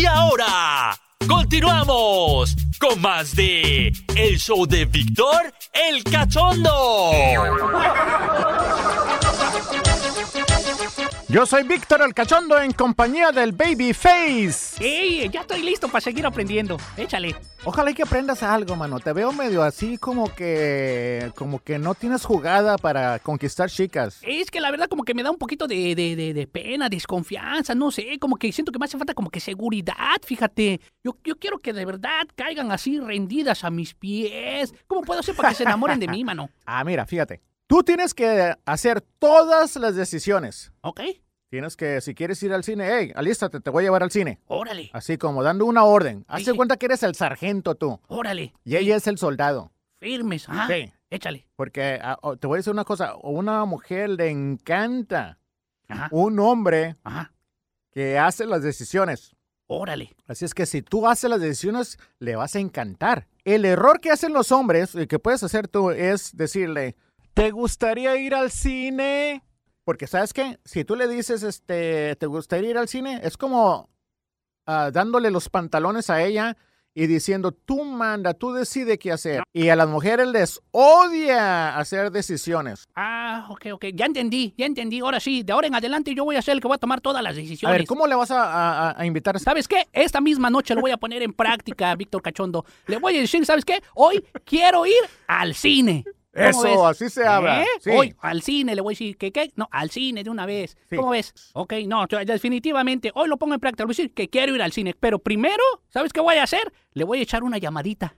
Y ahora, continuamos con más de El Show de Víctor el Cachondo. Yo soy Víctor el Cachondo en compañía del Babyface. ¡Ey! Ya estoy listo para seguir aprendiendo. Échale. Ojalá que aprendas algo, mano. Te veo medio así como que. como que no tienes jugada para conquistar chicas. Es que la verdad como que me da un poquito de, de, de, de pena, desconfianza, no sé, como que siento que me hace falta como que seguridad, fíjate. Yo, yo quiero que de verdad caigan así rendidas a mis pies. ¿Cómo puedo hacer para que se enamoren de mí, mano? Ah, mira, fíjate. Tú tienes que hacer todas las decisiones. ¿Ok? Tienes que, si quieres ir al cine, hey, alístate, te voy a llevar al cine. Órale, Así como dando una orden. Hazte sí. cuenta que eres el sargento tú. órale. Y ella es el soldado. Firmes. Ajá. Sí. Échale. Porque ah, te voy a decir una cosa, a una mujer le encanta Ajá. un hombre Ajá. que hace las decisiones. Órale. Así es que si tú haces las decisiones, le vas a encantar. El error que hacen los hombres y que puedes hacer tú es decirle, ¿te gustaría ir al cine? Porque sabes qué, si tú le dices, este, ¿te gustaría ir al cine? Es como ah, dándole los pantalones a ella y diciendo, tú manda, tú decide qué hacer. Y a las mujeres les odia hacer decisiones. Ah, ok, ok. Ya entendí, ya entendí. Ahora sí, de ahora en adelante yo voy a ser el que voy a tomar todas las A decisiones. ver, ¿cómo le vas a, a- a invitar? ¿Sabes qué? Esta misma noche lo voy a poner en práctica, Víctor Cachondo. Le voy a decir, ¿sabes qué? Hoy quiero ir al cine. ¿Cómo Eso, ves? así se habla. ¿Eh? Sí. Hoy al cine le voy a decir, ¿qué qué? No, al cine de una vez. Sí. ¿Cómo ves? Ok, no, definitivamente, hoy lo pongo en práctica. Le voy a decir que quiero ir al cine. Pero primero, ¿sabes qué voy a hacer? Le voy a echar una llamadita.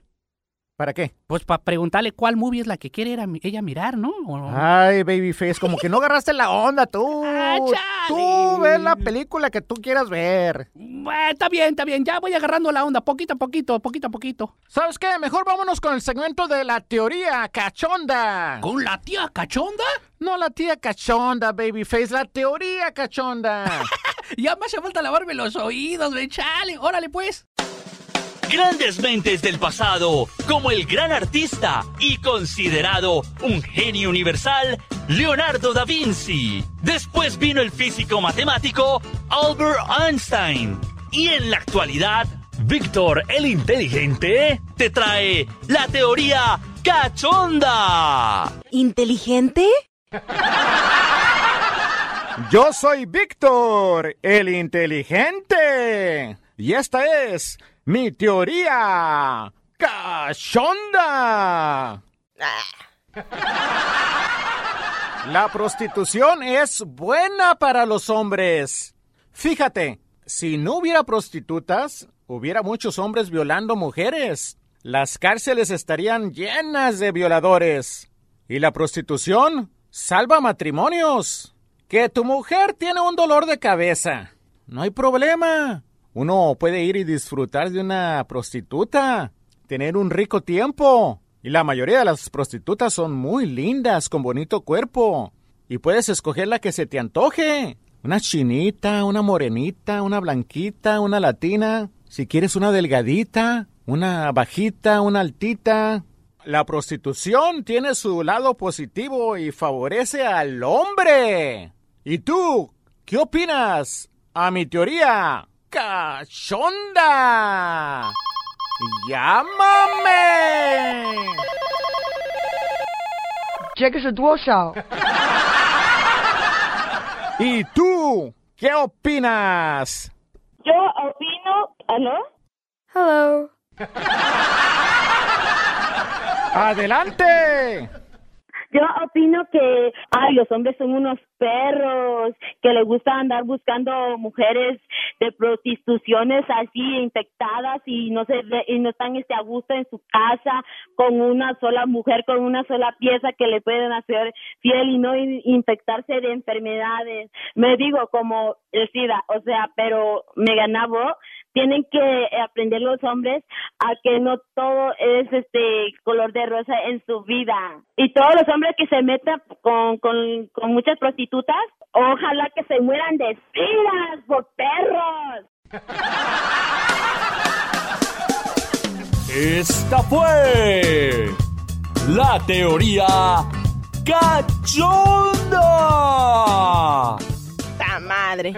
¿Para qué? Pues para preguntarle cuál movie es la que quiere ella mirar, ¿no? O- Ay, babyface, como que no agarraste la onda tú. Ah, tú ves la película que tú quieras ver. Está bien, está bien. Ya voy agarrando la onda, poquito a poquito, poquito a poquito. ¿Sabes qué? Mejor vámonos con el segmento de la teoría cachonda. ¿Con la tía cachonda? No la tía cachonda, babyface, la teoría cachonda. Ya me hace falta lavarme los oídos, me chale. Órale, pues. Grandes mentes del pasado, como el gran artista y considerado un genio universal, Leonardo da Vinci. Después vino el físico matemático Albert Einstein. Y en la actualidad, Víctor el Inteligente te trae la teoría cachonda. ¿Inteligente? Yo soy Víctor, el inteligente. Y esta es mi teoría cachonda. La prostitución es buena para los hombres. Fíjate, si no hubiera prostitutas, hubiera muchos hombres violando mujeres. Las cárceles estarían llenas de violadores. Y la prostitución salva matrimonios. Que tu mujer tiene un dolor de cabeza. No hay problema. Uno puede ir y disfrutar de una prostituta. Tener un rico tiempo. Y la mayoría de las prostitutas son muy lindas, con bonito cuerpo. Y puedes escoger la que se te antoje. Una chinita, una morenita, una blanquita, una latina. Si quieres una delgadita, una bajita, una altita. La prostitución tiene su lado positivo y favorece al hombre. ¿Y tú? ¿Qué opinas? A mi teoría, cachonda. ¡Llámame! Cheques el WhatsApp. ¿Y tú? ¿Qué opinas? Yo opino... ¿Aló? Hello. ¡Adelante! Yo opino que, ay, los hombres son unos perros, que les gusta andar buscando mujeres de prostituciones así infectadas y no se y no están este a gusto en su casa con una sola mujer, con una sola pieza que le pueden hacer fiel y no in- infectarse de enfermedades. Me digo como el SIDA, o sea, pero me ganaba tienen que aprender los hombres a que no todo es este color de rosa en su vida. Y todos los hombres que se metan con, con, con muchas prostitutas, ojalá que se mueran de espinas por perros. Esta fue la teoría cachonda. ¡Ta madre!